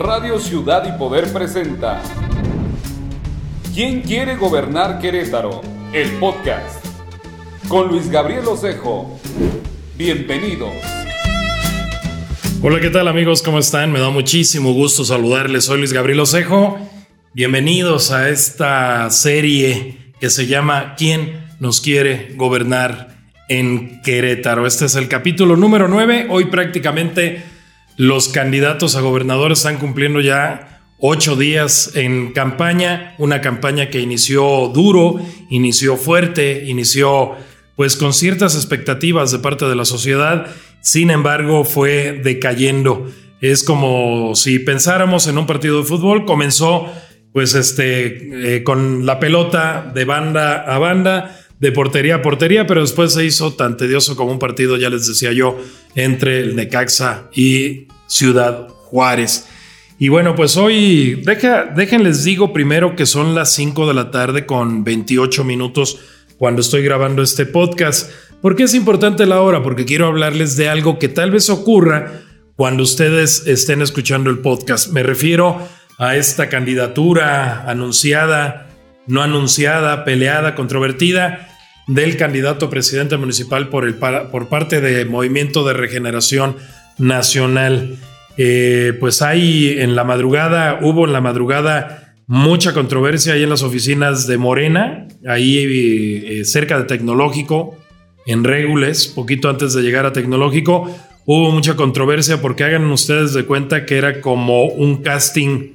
Radio Ciudad y Poder presenta ¿Quién quiere gobernar Querétaro? El podcast con Luis Gabriel Osejo. Bienvenidos. Hola, ¿qué tal amigos? ¿Cómo están? Me da muchísimo gusto saludarles. Soy Luis Gabriel Osejo. Bienvenidos a esta serie que se llama ¿Quién nos quiere gobernar en Querétaro? Este es el capítulo número 9. Hoy prácticamente los candidatos a gobernadores están cumpliendo ya ocho días en campaña, una campaña que inició duro, inició fuerte, inició pues con ciertas expectativas de parte de la sociedad, sin embargo fue decayendo. Es como si pensáramos en un partido de fútbol, comenzó pues este eh, con la pelota de banda a banda, de portería a portería, pero después se hizo tan tedioso como un partido, ya les decía yo, entre el Necaxa y Ciudad Juárez. Y bueno, pues hoy, deja, déjenles digo primero que son las 5 de la tarde con 28 minutos cuando estoy grabando este podcast. ¿Por qué es importante la hora? Porque quiero hablarles de algo que tal vez ocurra cuando ustedes estén escuchando el podcast. Me refiero a esta candidatura anunciada, no anunciada, peleada, controvertida del candidato presidente municipal por, el, por parte de Movimiento de Regeneración Nacional. Eh, pues hay en la madrugada, hubo en la madrugada mucha controversia ahí en las oficinas de Morena, ahí eh, cerca de Tecnológico, en Régules, poquito antes de llegar a Tecnológico, hubo mucha controversia porque hagan ustedes de cuenta que era como un casting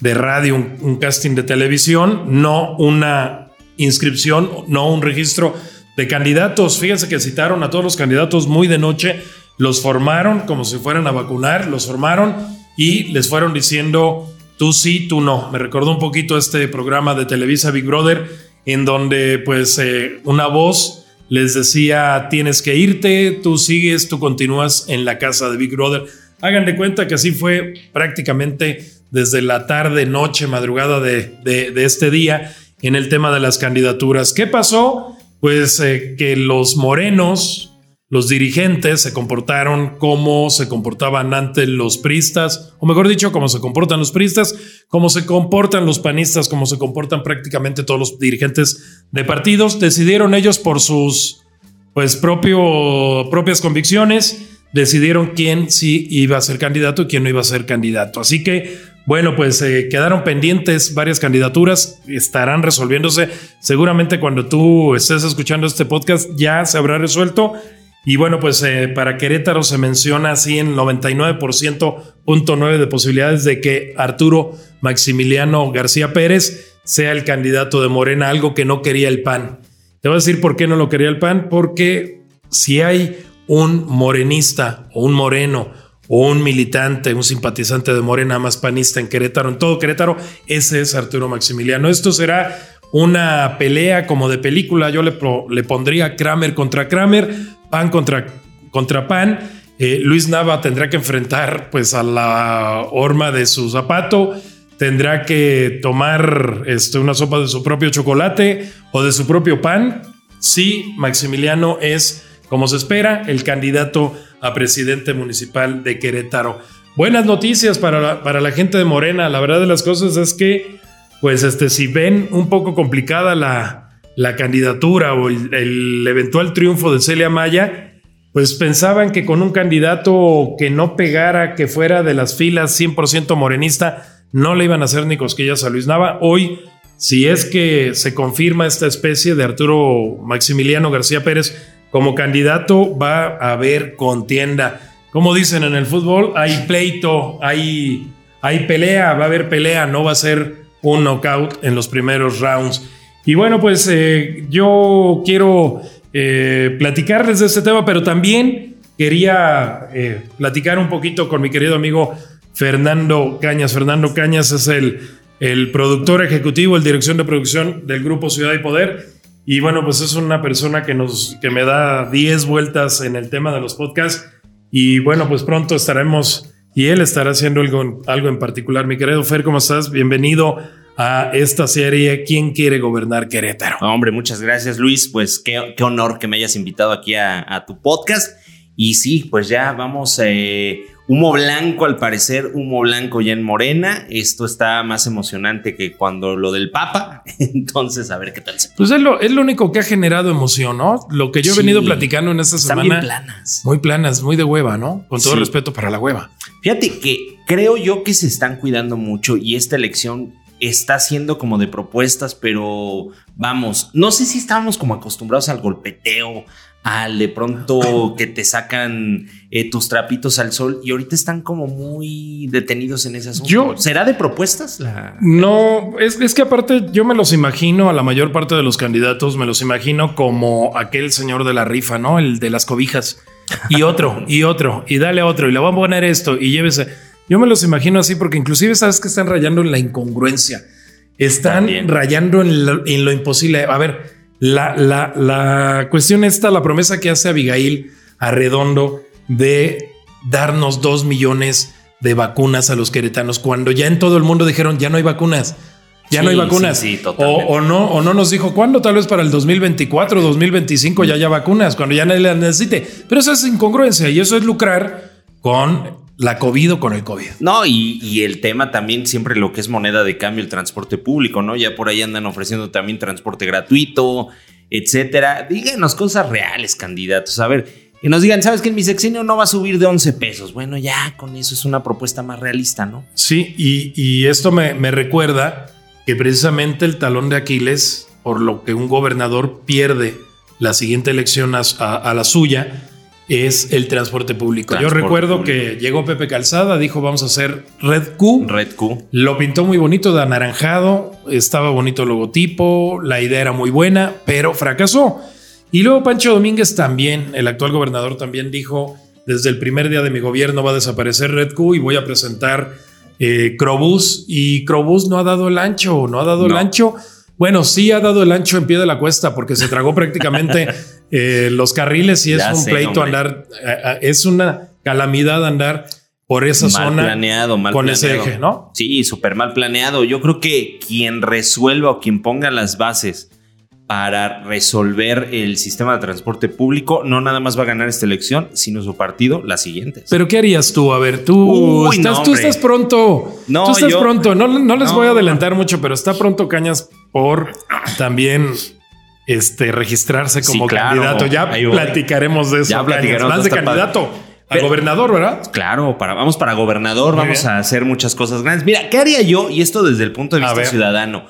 de radio, un casting de televisión, no una inscripción, no un registro de candidatos. Fíjense que citaron a todos los candidatos muy de noche, los formaron como si fueran a vacunar, los formaron y les fueron diciendo tú sí, tú no. Me recordó un poquito este programa de Televisa Big Brother en donde pues eh, una voz les decía tienes que irte, tú sigues, tú continúas en la casa de Big Brother. Hagan de cuenta que así fue prácticamente desde la tarde, noche, madrugada de, de este día en el tema de las candidaturas. ¿Qué pasó? Pues eh, que los morenos, los dirigentes, se comportaron como se comportaban ante los pristas, o mejor dicho, como se comportan los pristas, como se comportan los panistas, como se comportan prácticamente todos los dirigentes de partidos. Decidieron ellos por sus pues propias convicciones, decidieron quién sí iba a ser candidato y quién no iba a ser candidato. Así que bueno, pues eh, quedaron pendientes varias candidaturas, estarán resolviéndose. Seguramente cuando tú estés escuchando este podcast ya se habrá resuelto. Y bueno, pues eh, para Querétaro se menciona así en 99.9 de posibilidades de que Arturo Maximiliano García Pérez sea el candidato de Morena, algo que no quería el PAN. Te voy a decir por qué no lo quería el PAN, porque si hay un morenista o un moreno o un militante, un simpatizante de Morena más panista en Querétaro, en todo Querétaro, ese es Arturo Maximiliano. Esto será una pelea como de película, yo le, le pondría Kramer contra Kramer, Pan contra, contra Pan. Eh, Luis Nava tendrá que enfrentar pues a la horma de su zapato, tendrá que tomar este, una sopa de su propio chocolate o de su propio pan. Sí, Maximiliano es, como se espera, el candidato a presidente municipal de Querétaro. Buenas noticias para la, para la gente de Morena. La verdad de las cosas es que, pues, este, si ven un poco complicada la, la candidatura o el, eventual triunfo de Celia Maya, pues pensaban que con un candidato que no pegara, que fuera de las filas 100% morenista, no le iban a hacer ni cosquillas a Luis Nava. Hoy, si es que se confirma esta especie de Arturo Maximiliano García Pérez como candidato va a haber contienda. Como dicen en el fútbol, hay pleito, hay, hay pelea, va a haber pelea, no va a ser un knockout en los primeros rounds. Y bueno, pues eh, yo quiero eh, platicarles de este tema, pero también quería eh, platicar un poquito con mi querido amigo Fernando Cañas. Fernando Cañas es el, el productor ejecutivo, el dirección de producción del grupo Ciudad y Poder y bueno, pues es una persona que, nos, que me da 10 vueltas en el tema de los podcasts. Y bueno, pues pronto estaremos y él estará haciendo algo, algo en particular. Mi querido Fer, ¿cómo estás? Bienvenido a esta serie ¿Quién quiere gobernar Querétaro? Hombre, muchas gracias Luis. Pues qué, qué honor que me hayas invitado aquí a, tu podcast. Y sí, pues ya vamos eh, Humo blanco, al parecer, humo blanco ya en Morena. Esto está más emocionante que cuando lo del Papa. Entonces, a ver qué tal se Pues es lo, es lo único que ha generado emoción, ¿no? Lo que yo he Sí. venido platicando en esta semana. bien planas. Muy planas, muy de hueva, ¿no? Con todo Sí. respeto para la hueva. Fíjate que creo yo que se están cuidando mucho y esta elección está siendo como de propuestas, pero vamos, no sé si estábamos como acostumbrados al golpeteo, al de pronto que te sacan eh, tus trapitos al sol y ahorita están como muy detenidos en ese asunto. Yo- ¿Será de propuestas? La... No, es, es que aparte yo me los imagino, a la mayor parte de los candidatos, me los imagino como aquel señor de la rifa, ¿no? El de las cobijas. Y otro, y otro, y dale a otro, y le voy a poner esto, y llévese. Yo me los imagino así porque inclusive sabes que están rayando en la incongruencia. Están rayando en lo, en lo imposible. A ver, la, la, la cuestión está, la promesa que hace Abigail Arredondo de darnos dos millones de vacunas a los queretanos cuando ya en todo el mundo dijeron ya no hay vacunas. Ya Sí, no hay vacunas. sí, sí, o no, o no nos dijo cuándo, tal vez para el 2024, 2025 ya haya vacunas, cuando ya nadie las necesite. Pero eso es incongruencia y eso es lucrar con la COVID o con el COVID. No, y, y el tema también siempre lo que es moneda de cambio, el transporte público, ¿no? Ya por ahí andan ofreciendo también transporte gratuito, etcétera. Díganos cosas reales, candidatos. A ver, que nos digan, ¿sabes que en mi sexenio no va a subir de 11 pesos? Bueno, ya con eso es una propuesta más realista, ¿no? Sí, y, y esto me, me recuerda que precisamente el talón de Aquiles, por lo que un gobernador pierde la siguiente elección a, a- a la suya, es el transporte público. Yo recuerdo público. que llegó Pepe Calzada, dijo vamos a hacer Red Q. Red Q. Lo pintó muy bonito de anaranjado, estaba bonito el logotipo, la idea era muy buena, pero fracasó. Y luego Pancho Domínguez también, el actual gobernador también dijo, desde el primer día de mi gobierno va a desaparecer Red Q y voy a presentar eh, Crobús. Y Crobús no ha dado el ancho, no ha dado el ancho. Bueno, sí ha dado el ancho en pie de la cuesta porque se tragó prácticamente eh, los carriles y es Ya un sé, pleito hombre. andar, eh, eh, es una calamidad andar por esa mal zona planeado, mal con planeado. ese eje, ¿no? Sí, súper mal planeado. Yo creo que quien resuelva o quien ponga las bases para resolver el sistema de transporte público no nada más va a ganar esta elección, sino su partido las siguientes. Pero ¿qué harías tú? A ver, tú, Uy, estás, no, tú estás pronto. No, tú estás yo- pronto. No, no les No. voy a adelantar mucho, pero está pronto Cañas por también este, registrarse Sí, como claro. candidato. Ya platicaremos de eso. Ya platicaremos, Más de padre. candidato a Pero- gobernador, ¿verdad? Claro, para, vamos para gobernador, Muy vamos bien. a hacer muchas cosas grandes. Mira, ¿qué haría yo? Y esto desde el punto de vista ciudadano.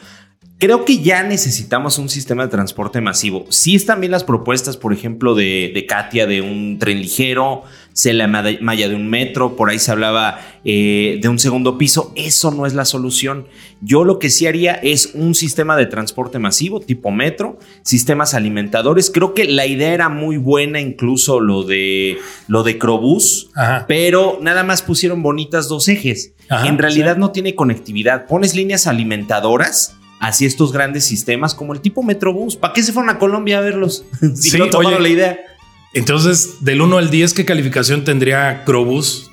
Creo que ya necesitamos un sistema de transporte masivo. Sí están bien las propuestas, por ejemplo, de, de Katia de un tren ligero, se la malla de un metro, por ahí se hablaba eh, de un segundo piso. Eso no es la solución. Yo lo que sí haría es un sistema de transporte masivo, tipo metro, sistemas alimentadores. Creo que la idea era muy buena, incluso lo de, lo de Crobús Ajá. pero nada más pusieron bonitas dos ejes. Ajá, en realidad sí. no tiene conectividad. Pones líneas alimentadoras hacia estos grandes sistemas como el tipo Metrobús. ¿Para qué se fueron a Colombia a verlos? si Sí, no tomaron oye. la idea. Entonces, del 1 al 10, ¿qué calificación tendría Crobús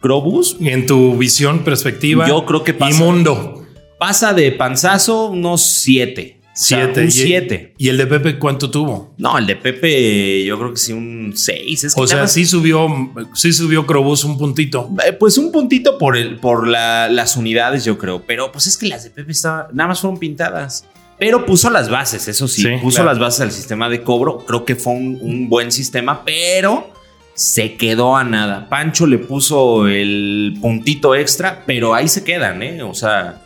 Crobús en tu visión, perspectiva? Yo creo que pasa. Y mundo. pasa de panzazo unos 7. Siete. Un Y- 7. ¿Y el de Pepe cuánto tuvo? No, el de Pepe yo creo que sí un 6. O sea, sí subió, sí subió Crobús un puntito. Eh, Pues un puntito por, el, por la- las unidades, yo creo. Pero pues es que las de Pepe estaban, nada más fueron pintadas. Pero puso las bases, eso sí. Sí, puso claro. las bases al sistema de cobro. Creo que fue un, un buen sistema, pero se quedó a nada. Pancho le puso el puntito extra, pero ahí se quedan, ¿eh? O sea,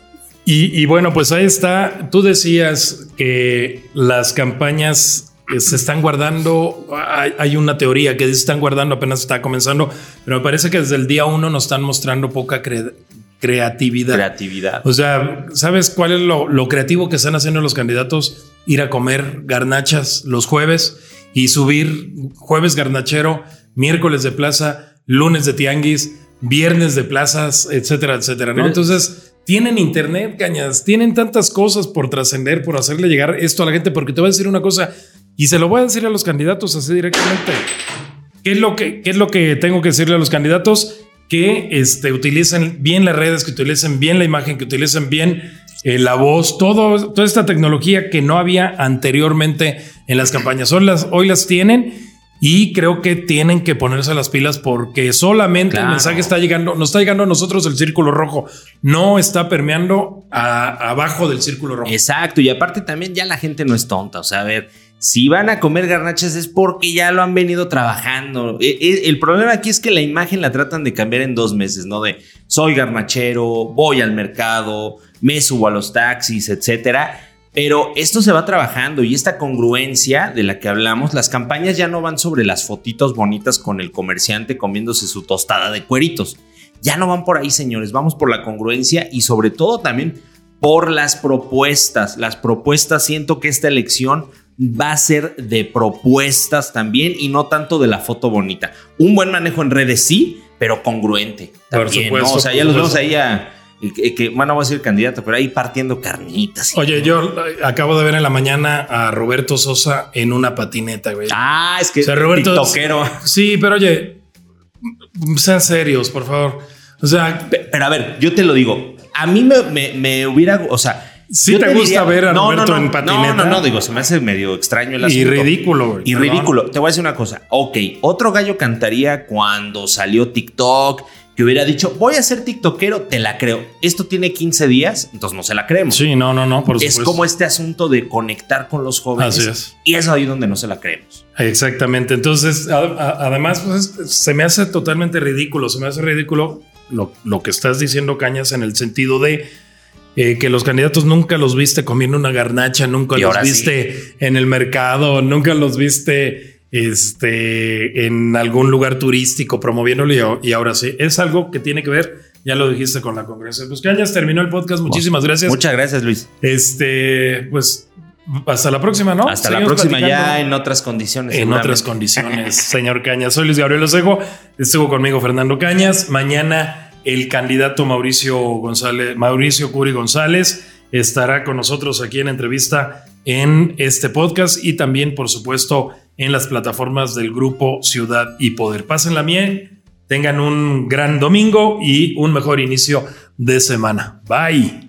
Y, y bueno, pues ahí está. Tú decías que las campañas eh, se están guardando. Hay, hay una teoría que se están guardando, apenas está comenzando, pero me parece que desde el día uno nos están mostrando poca cre- creatividad. creatividad. O sea, ¿sabes cuál es lo, lo creativo que están haciendo los candidatos? Ir a comer garnachas los jueves y subir jueves garnachero, miércoles de plaza, lunes de tianguis, viernes de plazas, etcétera, etcétera. ¿no? Entonces, tienen internet, cañas, tienen tantas cosas por trascender, por hacerle llegar esto a la gente, porque te voy a decir una cosa y se lo voy a decir a los candidatos así directamente. ¿Qué es lo que, qué es lo que tengo que decirle a los candidatos? Que este, utilicen bien las redes, que utilicen bien la imagen, que utilicen bien eh, la voz, todo, toda esta tecnología que no había anteriormente en las campañas. Hoy las, hoy las tienen Y creo que tienen que ponerse las pilas porque solamente el mensaje está llegando, nos está llegando a nosotros el círculo rojo, no está permeando a- abajo del círculo rojo. Exacto, y aparte también ya la gente no es tonta, o sea, a ver, si van a comer garnachas es porque ya lo han venido trabajando. E- e- El problema aquí es que la imagen la tratan de cambiar en dos meses, ¿no? De soy garnachero, voy al mercado, me subo a los taxis, etcétera. Pero esto se va trabajando y esta congruencia de la que hablamos, las campañas ya no van sobre las fotitos bonitas con el comerciante comiéndose su tostada de cueritos. Ya no van por ahí, señores, vamos por la congruencia y sobre todo también por las propuestas. Las propuestas, siento que esta elección va a ser de propuestas también y no tanto de la foto bonita. Un buen manejo en redes sí, pero congruente. Por También, supuesto, ¿no? O sea, por ya los vemos ahí a... Que, que- bueno, voy a decir candidato, pero ahí partiendo carnitas. Oye, yo eh, acabo de ver en la mañana a Roberto Sosa en una patineta, güey. Ah, es que O sea, Roberto- tiktokero. Sí, pero oye, sean serios, por favor. O sea, Pe- Pero a ver, yo te lo digo. A mí me, me- me hubiera, o sea... Sí yo te gusta ver a no, Roberto no, no, en patineta. No, no, no, digo, se me hace medio extraño el y asunto. ridículo, güey. Y Perdón. ridículo. Te voy a decir una cosa. Ok, otro gallo cantaría cuando salió TikTok, que hubiera dicho, voy a ser TikTokero, te la creo. Esto tiene 15 días, entonces no se la creemos. Sí, no, no, no, por es supuesto. como este asunto de conectar con los jóvenes. Así es. Y es ahí donde no se la creemos. Exactamente. Entonces, a- a- además, pues, se me hace totalmente ridículo. Se me hace ridículo lo, lo que estás diciendo, Cañas, en el sentido de eh, que los candidatos nunca los viste comiendo una garnacha, nunca los sí. viste en el mercado, nunca los viste este, en algún lugar turístico promoviéndolo y, ahora sí. Es algo que tiene que ver, ya lo dijiste con la congreso. Pues Cañas terminó el podcast. Muchísimas gracias. Muchas gracias, Luis. Este, pues hasta la próxima, ¿no? Hasta la próxima platicando ya en otras condiciones. en otras condiciones, señor Cañas. Soy Luis Gabriel Osejo, estuvo conmigo Fernando Cañas. Mañana el candidato Mauricio González, Mauricio Curi González, estará con nosotros aquí en entrevista en este podcast y también, por supuesto, en las plataformas del grupo Ciudad y Poder. Pásenla bien, tengan un gran domingo y un mejor inicio de semana. Bye.